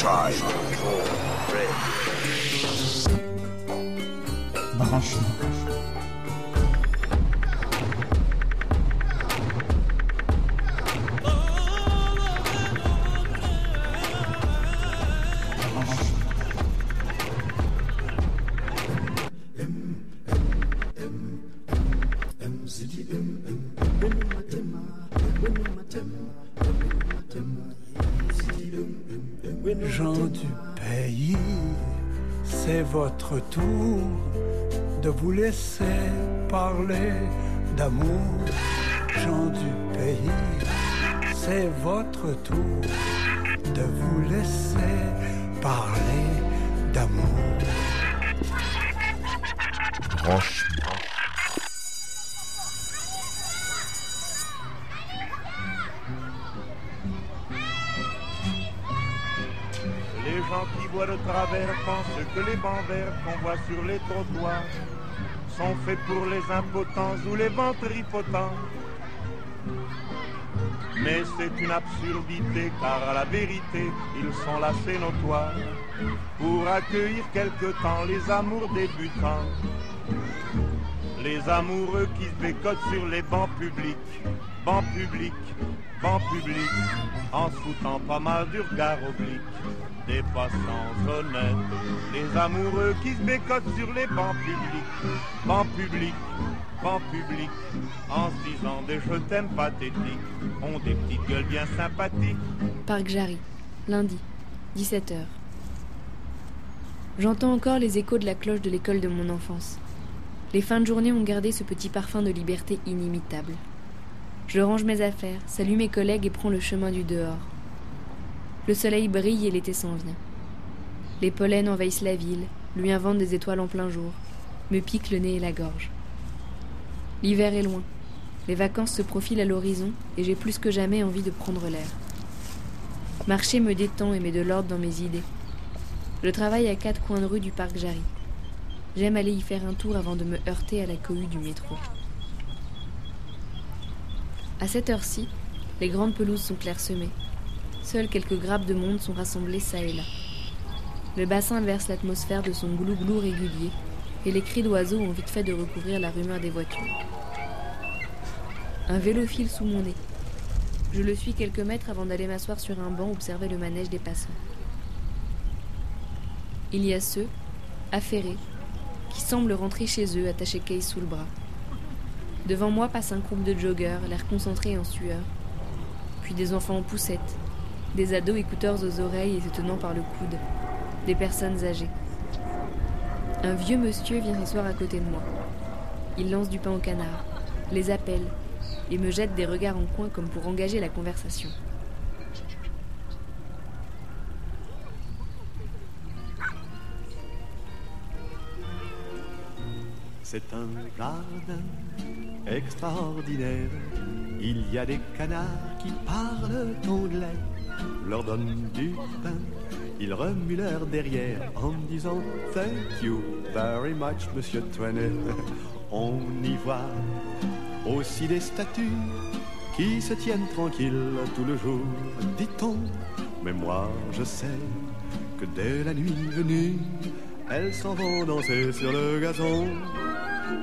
Sunshine. Red. Mahashmakash. Vous laisser parler d'amour. Gens du pays, c'est votre tour de vous laisser parler d'amour. Branchement. Les gens qui voient de travers pensent que les bancs verts qu'on voit sur les trottoirs sont faits pour les impotents ou les ventripotents. Mais c'est une absurdité car à la vérité ils sont là c'est notoire pour accueillir quelque temps les amours débutants. Les amoureux qui se bécotent sur les bancs publics, bancs publics, bancs publics, en se foutant pas mal du regard oblique des passants honnêtes. Les amoureux qui se bécotent sur les bancs publics, bancs publics, bancs publics, en se disant des je t'aime pathétiques, ont des petites gueules bien sympathiques. Parc Jarry, lundi, 17h. J'entends encore les échos de la cloche de l'école de mon enfance. Les fins de journée ont gardé ce petit parfum de liberté inimitable. Je range mes affaires, salue mes collègues et prends le chemin du dehors. Le soleil brille et l'été s'en vient. Les pollens envahissent la ville, lui inventent des étoiles en plein jour, me piquent le nez et la gorge. L'hiver est loin, les vacances se profilent à l'horizon et j'ai plus que jamais envie de prendre l'air. Marcher me détend et met de l'ordre dans mes idées. Je travaille à quatre coins de rue du parc Jarry. J'aime aller y faire un tour avant de me heurter à la cohue du métro. À cette heure-ci, les grandes pelouses sont clairsemées. Seules quelques grappes de monde sont rassemblées çà et là. Le bassin verse l'atmosphère de son glou-glou régulier et les cris d'oiseaux ont vite fait de recouvrir la rumeur des voitures. Un vélo file sous mon nez. Je le suis quelques mètres avant d'aller m'asseoir sur un banc observer le manège des passants. Il y a ceux, affairés, qui semblent rentrer chez eux attachés case sous le bras. Devant moi passe un groupe de joggeurs, l'air concentré en sueur. Puis des enfants en poussette, des ados écouteurs aux oreilles et se tenant par le coude, des personnes âgées. Un vieux monsieur vient s'asseoir à côté de moi. Il lance du pain au canard, les appelle et me jette des regards en coin comme pour engager la conversation. C'est un jardin extraordinaire. Il y a des canards qui parlent anglais, leur donnent du pain. Ils remuent leur derrière en disant Thank you very much, monsieur Twain. On y voit aussi des statues qui se tiennent tranquilles tout le jour, dit-on. Mais moi, je sais que dès la nuit venue, elles s'en vont danser sur le gazon.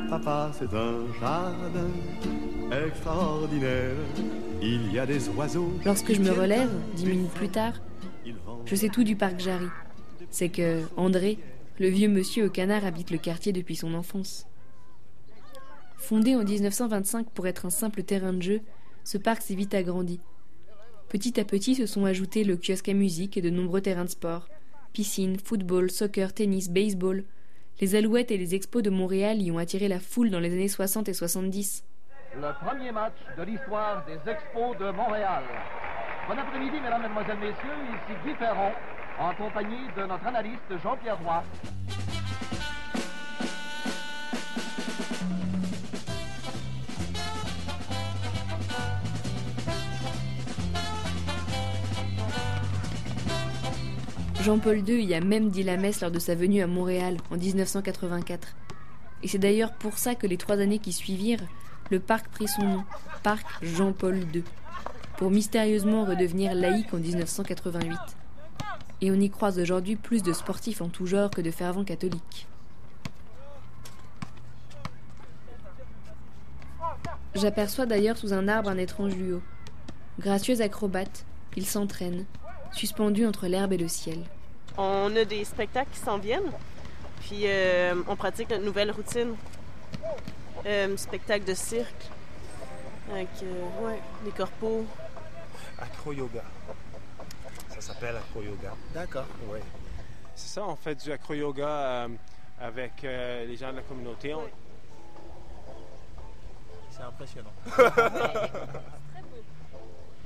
Papa, c'est un jardin extraordinaire. Il y a des oiseaux. Lorsque je me relève, dix minutes plus tard, je sais tout du parc Jarry. C'est que André, le vieux monsieur au canard, habite le quartier depuis son enfance. Fondé en 1925 pour être un simple terrain de jeu, ce parc s'est vite agrandi. Petit à petit se sont ajoutés le kiosque à musique et de nombreux terrains de sport. Piscine, football, soccer, tennis, baseball. Les Alouettes et les Expos de Montréal y ont attiré la foule dans les années 60 et 70. Le premier match de l'histoire des Expos de Montréal. Bon après-midi, mesdames, mesdemoiselles, messieurs. Ici Guy Ferron, en compagnie de notre analyste Jean-Pierre Roy. Jean-Paul II y a même dit la messe lors de sa venue à Montréal en 1984. Et c'est d'ailleurs pour ça que les trois années qui suivirent, le parc prit son nom, Parc Jean-Paul II, pour mystérieusement redevenir laïque en 1988. Et on y croise aujourd'hui plus de sportifs en tout genre que de fervents catholiques. J'aperçois d'ailleurs sous un arbre un étrange luo. Gracieux acrobate, il s'entraîne, suspendu entre l'herbe et le ciel. On a des spectacles qui s'en viennent, puis euh, on pratique notre nouvelle routine. Euh, spectacle de cirque, avec euh, ouais, des corpos. Acro-yoga. Ça s'appelle acro-yoga. D'accord. Oui. C'est ça, on fait du acro-yoga euh, avec euh, les gens de la communauté. On- C'est impressionnant.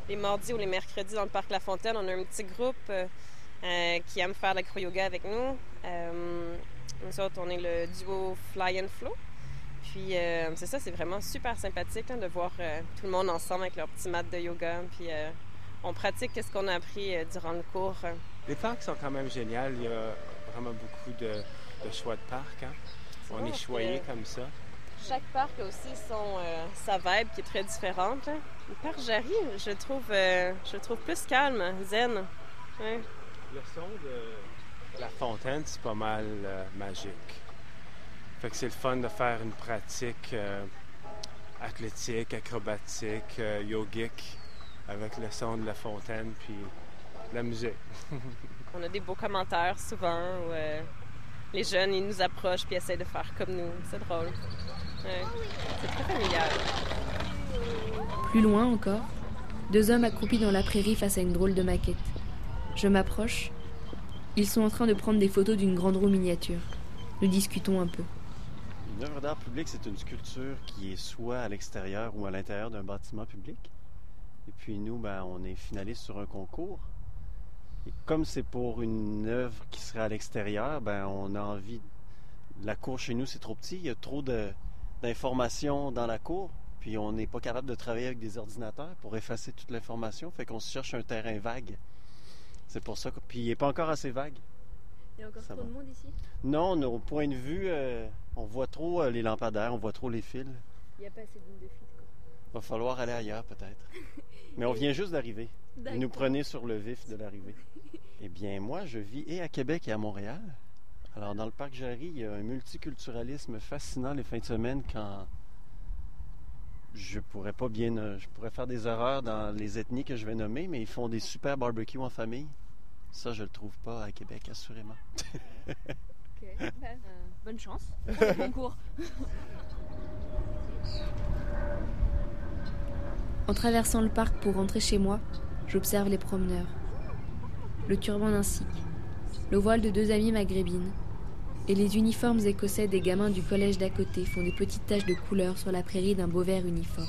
Les mardis ou les mercredis dans le parc La Fontaine, on a un petit groupe qui aime faire l'acro-yoga avec nous. Euh, nous autres, on est le duo Fly and Flow. Puis euh, c'est ça, c'est vraiment super sympathique hein, de voir euh, tout le monde ensemble avec leur petit mat de yoga. Puis euh, on pratique ce qu'on a appris durant le cours. Les parcs sont quand même géniaux. Il y a vraiment beaucoup de, de choix de parcs. hein. On bon est choyé comme ça. Chaque parc a aussi son, sa vibe qui est très différente. hein. Le parc Jarry, je trouve, je le trouve plus calme, zen. Ouais. Le son de la fontaine, c'est pas mal magique. Fait que c'est le fun de faire une pratique euh, athlétique, acrobatique, euh, yogique avec le son de la fontaine puis la musique. On a des beaux commentaires souvent où euh, les jeunes ils nous approchent puis essaient de faire comme nous. C'est drôle. Ouais. C'est très familial. Plus loin encore, deux hommes accroupis dans la prairie face à une drôle de maquette. Je m'approche. Ils sont en train de prendre des photos d'une grande roue miniature. Nous discutons un peu. Une œuvre d'art public, c'est une sculpture qui est soit à l'extérieur ou à l'intérieur d'un bâtiment public. Et puis nous, ben, on est finaliste sur un concours. Et comme c'est pour une œuvre qui serait à l'extérieur, ben, on a envie. La cour chez nous, c'est trop petit. Il y a trop d'informations dans la cour. Puis on n'est pas capable de travailler avec des ordinateurs pour effacer toute l'information. Fait qu'on se cherche un terrain vague. C'est pour ça que. Puis il n'est pas encore assez vague. Il y a encore Ça trop de monde ici? Non, au point de vue, euh, on voit trop euh, les lampadaires, on voit trop les fils. Il n'y a pas assez de lignes de fuite. Va falloir aller ailleurs peut-être. Mais on vient juste d'arriver. Vous nous prenez sur le vif de l'arrivée. Eh bien, moi, je vis et à Québec et à Montréal. Alors, dans le parc Jarry, il y a un multiculturalisme fascinant les fins de semaine quand je pourrais pas bien. euh, Je pourrais faire des erreurs dans les ethnies que je vais nommer, mais ils font des super barbecues en famille. Ça, je le trouve pas à Québec, assurément. bonne chance. Concours. En traversant le parc pour rentrer chez moi, j'observe les promeneurs. Le turban d'un sikh, le voile de deux amies maghrébines et les uniformes écossais des gamins du collège d'à côté font des petites taches de couleur sur la prairie d'un beau vert uniforme.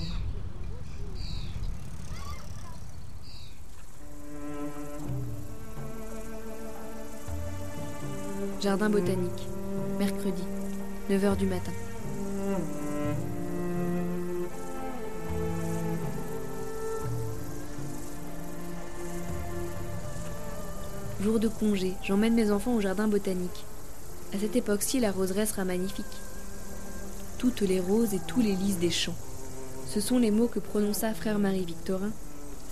Jardin botanique, mercredi, 9h du matin. Jour de congé, j'emmène mes enfants au jardin botanique. À cette époque-ci, la roseraie sera magnifique. Toutes les roses et tous les lys des champs. Ce sont les mots que prononça frère Marie-Victorin,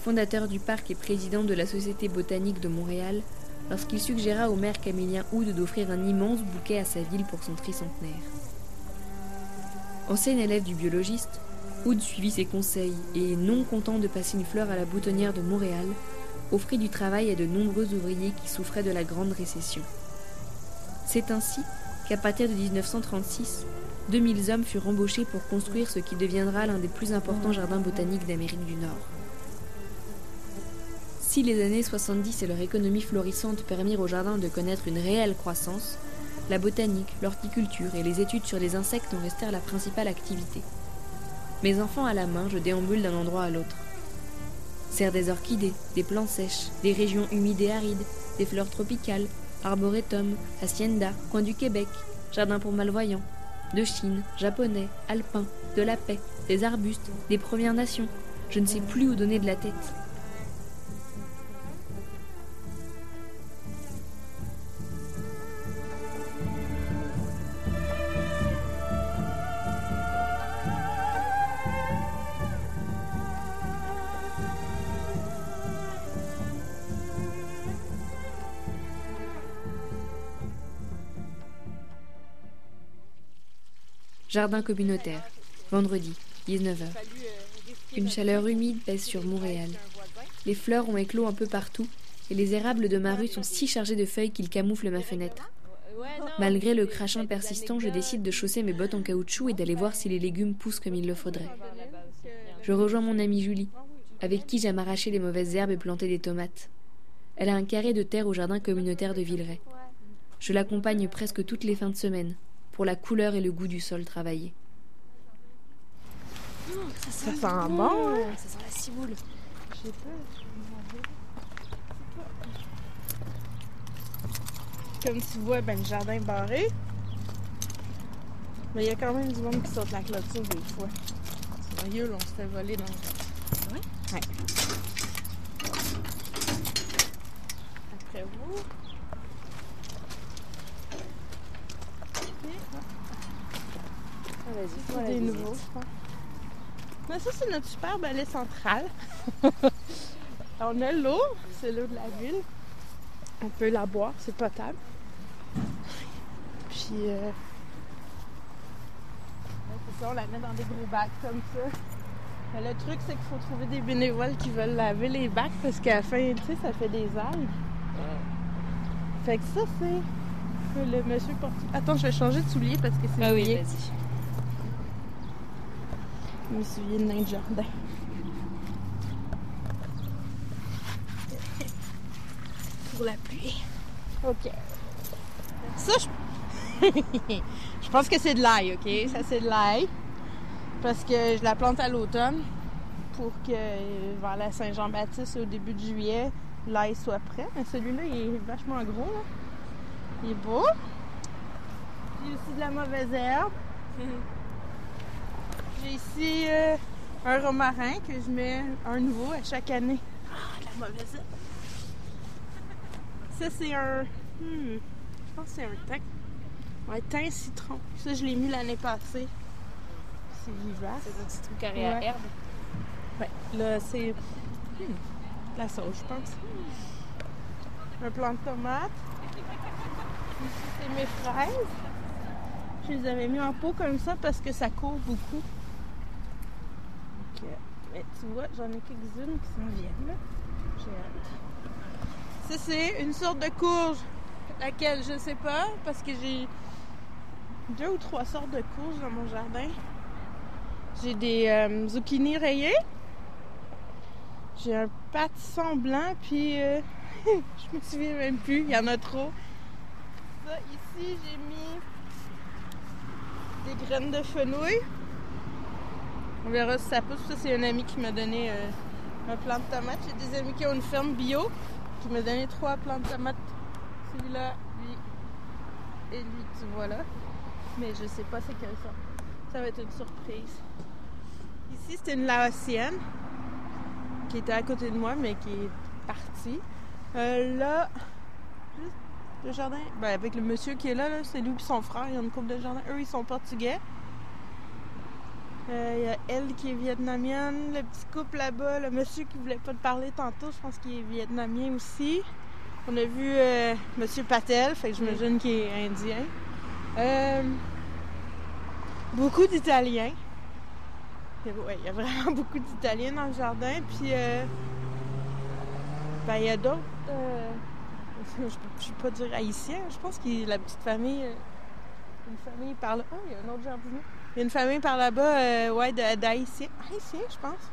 fondateur du parc et président de la Société botanique de Montréal, lorsqu'il suggéra au maire Camillien Houd d'offrir un immense bouquet à sa ville pour son tricentenaire. Ancien élève du biologiste, Houd suivit ses conseils et, non content de passer une fleur à la boutonnière de Montréal, offrit du travail à de nombreux ouvriers qui souffraient de la grande récession. C'est ainsi qu'à partir de 1936, 2000 hommes furent embauchés pour construire ce qui deviendra l'un des plus importants jardins botaniques d'Amérique du Nord. Si les années 70 et leur économie florissante permirent au jardin de connaître une réelle croissance, la botanique, l'horticulture et les études sur les insectes en restèrent la principale activité. Mes enfants à la main, je déambule d'un endroit à l'autre. Serre des orchidées, des plants sèches, des régions humides et arides, des fleurs tropicales, arboretum, hacienda, coin du Québec, jardin pour malvoyants, de Chine, japonais, alpins, de la paix, des arbustes, des Premières Nations. Je ne sais plus où donner de la tête. Jardin communautaire, vendredi, 19h. Une chaleur humide pèse sur Montréal. Les fleurs ont éclos un peu partout et les érables de ma rue sont si chargés de feuilles qu'ils camouflent ma fenêtre. Malgré le crachin persistant, je décide de chausser mes bottes en caoutchouc et d'aller voir si les légumes poussent comme il le faudrait. Je rejoins mon amie Julie, avec qui j'aime arracher les mauvaises herbes et planter des tomates. Elle a un carré de terre au jardin communautaire de Villeray. Je l'accompagne presque toutes les fins de semaine, pour la couleur et le goût du sol travaillé. Ça sent, bon, hein? Ça sent la ciboule. Je sais pas. Comme tu vois, ben, le jardin est barré. Mais il y a quand même du monde qui saute la clôture des fois. Sérieux, on se fait voler dans le jardin. Ouais? Ouais. Après vous. Ah, vas-y, C'est voilà, des nouveaux, je pense. Mais ça, c'est notre superbe allée centrale. on a l'eau, c'est l'eau de la ville. On peut la boire, c'est potable. Puis, euh, ça, on la met dans des gros bacs comme ça. Mais le truc, c'est qu'il faut trouver des bénévoles qui veulent laver les bacs parce qu'à la fin, tu sais, ça fait des algues. Fait que ça, c'est le monsieur porte. Attends, je vais changer de soulier parce que c'est Ah oui, vas-y. Je me souviens de nain de jardin. Pour la pluie. OK. Ça, je... je pense que c'est de l'ail, OK? Ça, c'est de l'ail. Parce que je la plante à l'automne pour que vers la Saint-Jean-Baptiste, au début de juillet, l'ail soit prêt. Mais celui-là, il est vachement gros, là. Il est beau. J'ai aussi de la mauvaise herbe. J'ai ici euh, un romarin que je mets un nouveau à chaque année. Ah, la mauvaise. Ça, c'est un. hmm, je pense que c'est un thym. Ouais, thym citron. Ça, je l'ai mis l'année passée. C'est vivace. C'est un petit truc carré à Ouais. herbe. Ouais, là, c'est. hmm, la sauce, je pense. Un plant de tomate. Ici, c'est mes fraises. Je les avais mis en pot comme ça parce que ça court beaucoup. Tu vois, j'en ai quelques-unes qui s'en viennent, là. J'ai hâte. Ça, c'est une sorte de courge. Laquelle, je sais pas, parce que j'ai deux ou trois sortes de courges dans mon jardin. J'ai des euh, zucchini rayés. J'ai un pâtisson blanc, puis euh, je me souviens même plus, il y en a trop. Ça, ici, j'ai mis des graines de fenouil. On verra si ça pousse. Ça, c'est un ami qui m'a donné euh, un plant de tomate. J'ai des amis qui ont une ferme bio qui m'a donné trois plants de tomates. Celui-là, lui et lui, tu vois là. Mais je sais pas c'est quel ça. Ça va être une surprise. Ici, c'était une laotienne qui était à côté de moi, mais qui est partie. Euh, là, juste le jardin, ben, avec le monsieur qui est là, là, c'est lui et son frère. Il y a une couple de jardins. Eux, ils sont portugais. Euh, Il y a elle qui est vietnamienne, le petit couple là-bas, le monsieur qui voulait pas te parler tantôt, je pense qu'il est vietnamien aussi. On a vu euh, Monsieur Patel, fait que j'imagine qu'il est indien. Euh, beaucoup d'Italiens. Il y a- vraiment beaucoup d'Italiens dans le jardin. Puis, euh, ben, il y a d'autres. euh, je ne vais pas dire haïtiens. Je pense que la petite famille. euh, une famille par là. Oh, il y a un autre jardinier. Il y a une famille par là-bas, euh, ouais, de- d'haïtiens. Haïtiens, je pense.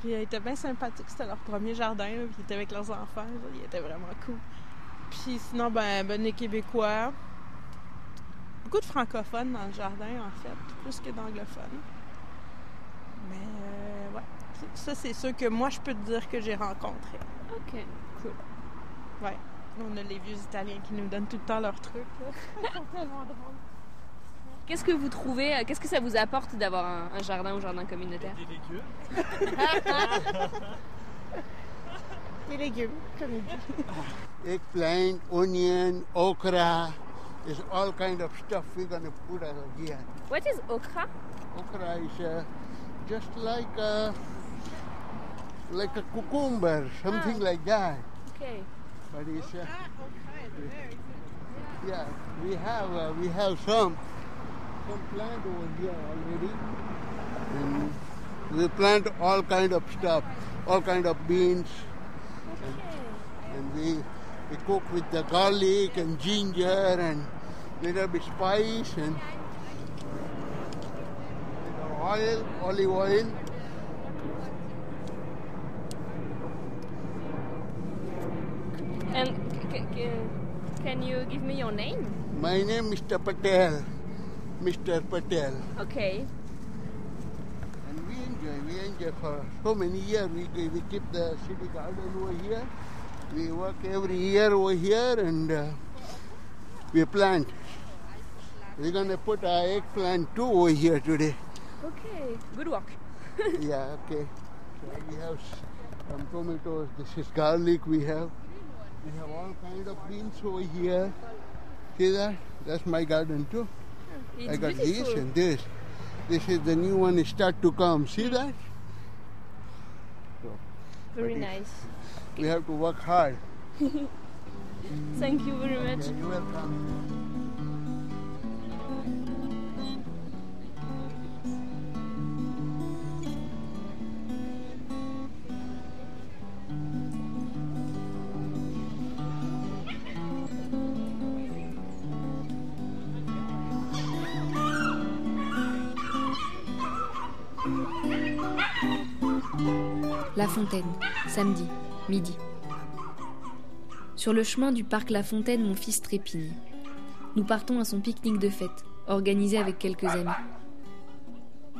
Puis, ils étaient bien sympathiques. C'était leur premier jardin. là, puis ils étaient avec leurs enfants. là, Ils étaient vraiment cool. Puis, sinon, ben, ben, des Québécois. Beaucoup de francophones dans le jardin, en fait, plus que d'anglophones. Mais euh, ouais, ça c'est sûr que moi je peux te dire que j'ai rencontré. Ok. Cool. Ouais. On a les vieux Italiens qui nous donnent tout le temps leurs trucs. là. Ils sont tellement drôles. Qu'est-ce que vous trouvez, euh, qu'est-ce que ça vous apporte d'avoir un, un jardin ou jardin communautaire Des légumes, comme il dit. eggplant, onion, okra. There's all kind of stuff we're gonna put out here. What is okra? Okra is uh, just like a, like a cucumber, something like that. Ok. But it's uh, Ah, okay, very good. yeah, we have uh, we have some. Some plant over here already. And we plant all kind of stuff, all kind of beans. And, and we, we cook with the garlic and ginger and little bit spice and oil, olive oil. And can you give me your name? My name is Mr. Patel. Mr. Patel. Okay. And we enjoy, we enjoy for so many years. We, we keep the city garden over here. We work every year over here and uh, we plant. We're gonna put our eggplant too over here today. Okay. Good work. yeah, okay. So we have some tomatoes. This is garlic we have. We have all kind of beans over here. See that? That's my garden too. It's I got this and this. This is the new one start to come. See that? Very nice. We have to work hard. Thank you very much. Yeah, La Fontaine, samedi, midi. Sur le chemin du parc La Fontaine, mon fils trépigne. Nous partons à son pique-nique de fête, organisé avec quelques amis.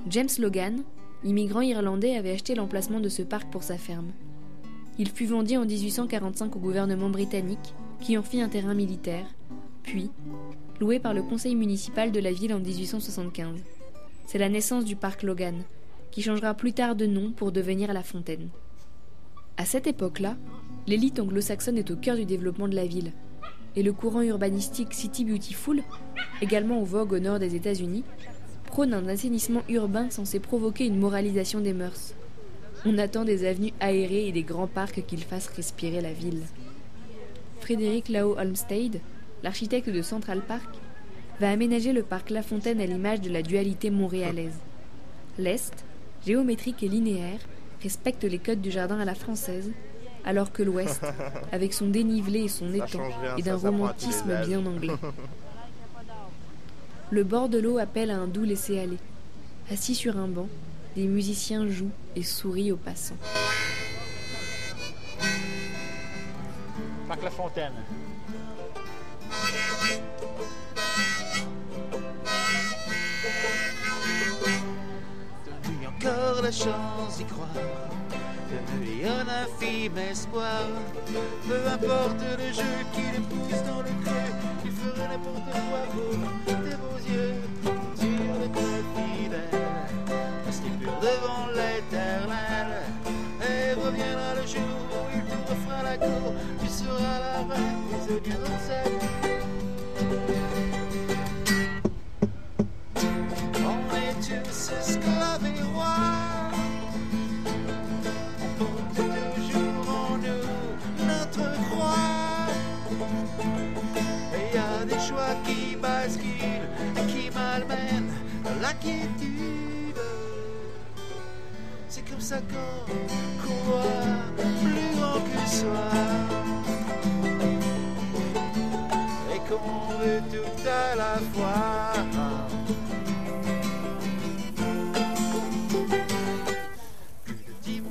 James Logan, immigrant irlandais, avait acheté l'emplacement de ce parc pour sa ferme. Il fut vendu en 1845 au gouvernement britannique, qui en fit un terrain militaire, puis loué par le conseil municipal de la ville en 1875. C'est la naissance du parc Logan, qui changera plus tard de nom pour devenir La Fontaine. À cette époque-là, l'élite anglo-saxonne est au cœur du développement de la ville, et le courant urbanistique City Beautiful, également en vogue au nord des États-Unis, prône un assainissement urbain censé provoquer une moralisation des mœurs. On attend des avenues aérées et des grands parcs qu'ils fassent respirer la ville. Frédéric Lao Olmsted, l'architecte de Central Park, va aménager le parc La Fontaine à l'image de la dualité montréalaise. L'Est, géométrique et linéaire, respecte les codes du jardin à la française, alors que l'Ouest, avec son dénivelé et son Ça étang, rien, est d'un romantisme bien anglais. Le bord de l'eau appelle à un doux laisser-aller. Assis sur un banc, des musiciens jouent et sourient aux passants. Parc La la chance d'y croire. Donne-lui un infime espoir. Peu importe le jeu qui le pousse dans le creux, il fera n'importe quoi pour tes beaux yeux. Le cœur fidèle, restez pur devant l'éternel. Et reviendra le jour où il te refera la cour. Tu seras la reine des odieux C'est comme ça qu'on qu'on voit plus grand que soi. Et qu'on veut tout à la fois.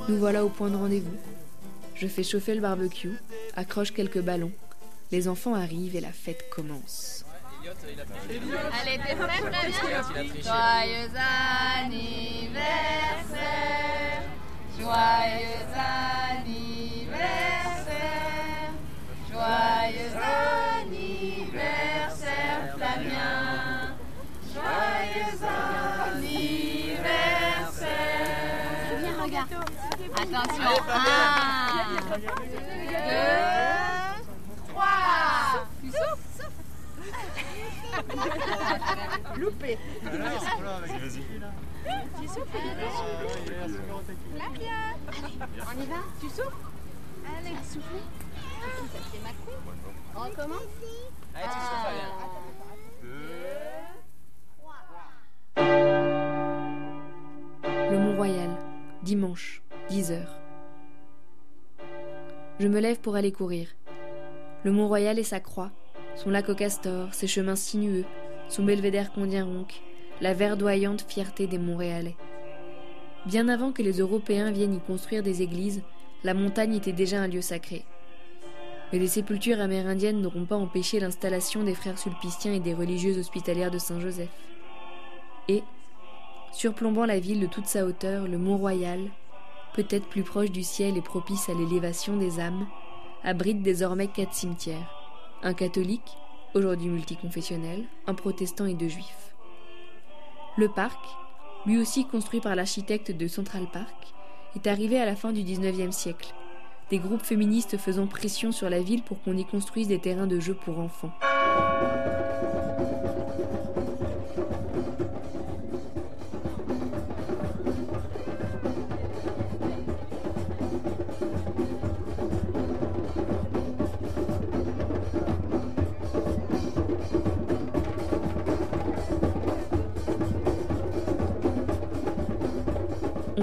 Nous voilà au point de rendez-vous. Je fais chauffer le barbecue, accroche quelques ballons. Les enfants arrivent et la fête commence. Allez, t'es prêt, Flavien Joyeux anniversaire. Joyeux anniversaire. Joyeux anniversaire, Flavien. Joyeux anniversaire. Viens, regarde. Attention, un, deux, Loupé. Tu souffles On y va Tu souffles Allez, souffle. On recommence Allez, tu souffles, Le Mont-Royal, dimanche, 10h. Je me lève pour aller courir. Le Mont-Royal et sa croix, son lac au castor, ses chemins sinueux, son belvédère qu'on ronque, la verdoyante fierté des Montréalais. Bien avant que les Européens viennent y construire des églises, la montagne était déjà un lieu sacré. Mais les sépultures amérindiennes n'auront pas empêché l'installation des frères sulpiciens et des religieuses hospitalières de Saint-Joseph. Et, surplombant la ville de toute sa hauteur, le Mont-Royal, peut-être plus proche du ciel et propice à l'élévation des âmes, abrite désormais quatre cimetières. Un catholique, aujourd'hui multiconfessionnel, un protestant et deux juifs. Le parc, lui aussi construit par l'architecte de Central Park, est arrivé à la fin du XIXe siècle, des groupes féministes faisant pression sur la ville pour qu'on y construise des terrains de jeu pour enfants.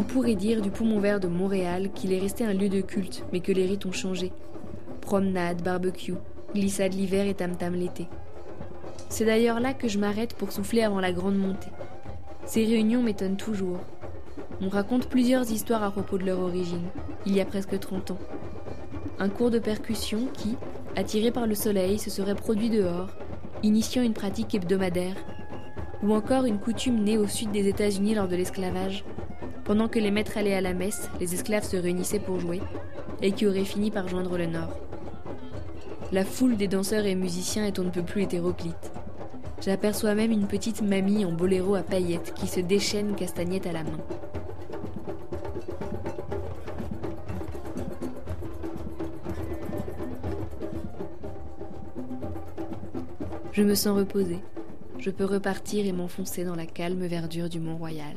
Pourrait dire du poumon vert de Montréal qu'il est resté un lieu de culte, mais que les rites ont changé. Promenade, barbecue, glissade l'hiver et tam-tam l'été. C'est d'ailleurs là que je m'arrête pour souffler avant la grande montée. Ces réunions m'étonnent toujours. On raconte plusieurs histoires à propos de leur origine, il y a presque 30 ans. Un cours de percussion qui, attiré par le soleil, se serait produit dehors, initiant une pratique hebdomadaire, ou encore une coutume née au sud des États-Unis lors de l'esclavage, pendant que les maîtres allaient à la messe, les esclaves se réunissaient pour jouer, et qui auraient fini par joindre le Nord. La foule des danseurs et musiciens est on ne peut plus hétéroclite. J'aperçois même une petite mamie en boléro à paillettes qui se déchaîne castagnette à la main. Je me sens reposée. Je peux repartir et m'enfoncer dans la calme verdure du Mont-Royal.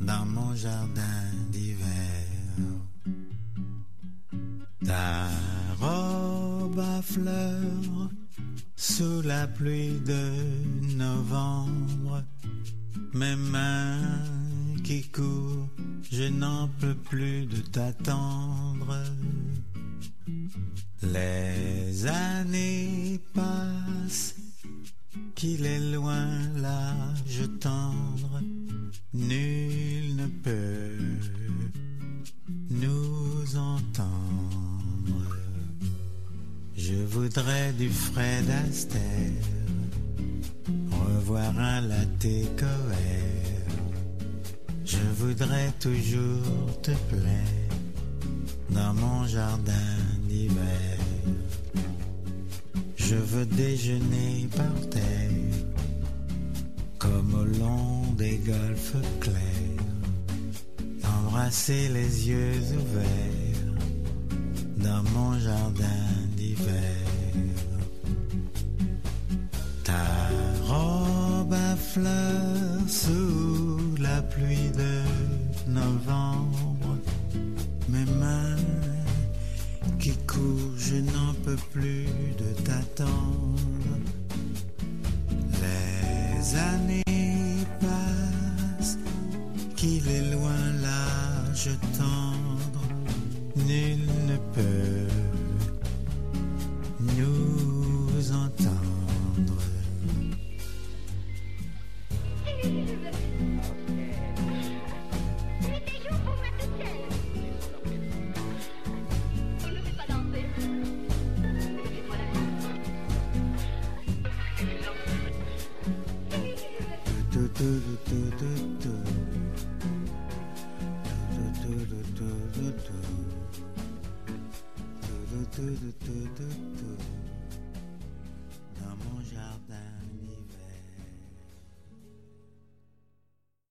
dans mon jardin d'hiver. Ta robe à fleurs sous la pluie de novembre, mes mains qui courent, je n'en peux plus de t'attendre. Les années passent, qu'il est loin l'âge tendre Nul ne peut nous entendre. Je voudrais du Fred Astaire, revoir un latte coère. Je voudrais toujours te plaire dans mon jardin d'hiver. Je veux déjeuner par terre comme au long des golfes clairs, embrasser les yeux ouverts dans mon jardin d'hiver. Ta robe à fleurs sous la pluie de novembre, mes mains qui courent, je n'en peux plus de t'attendre les années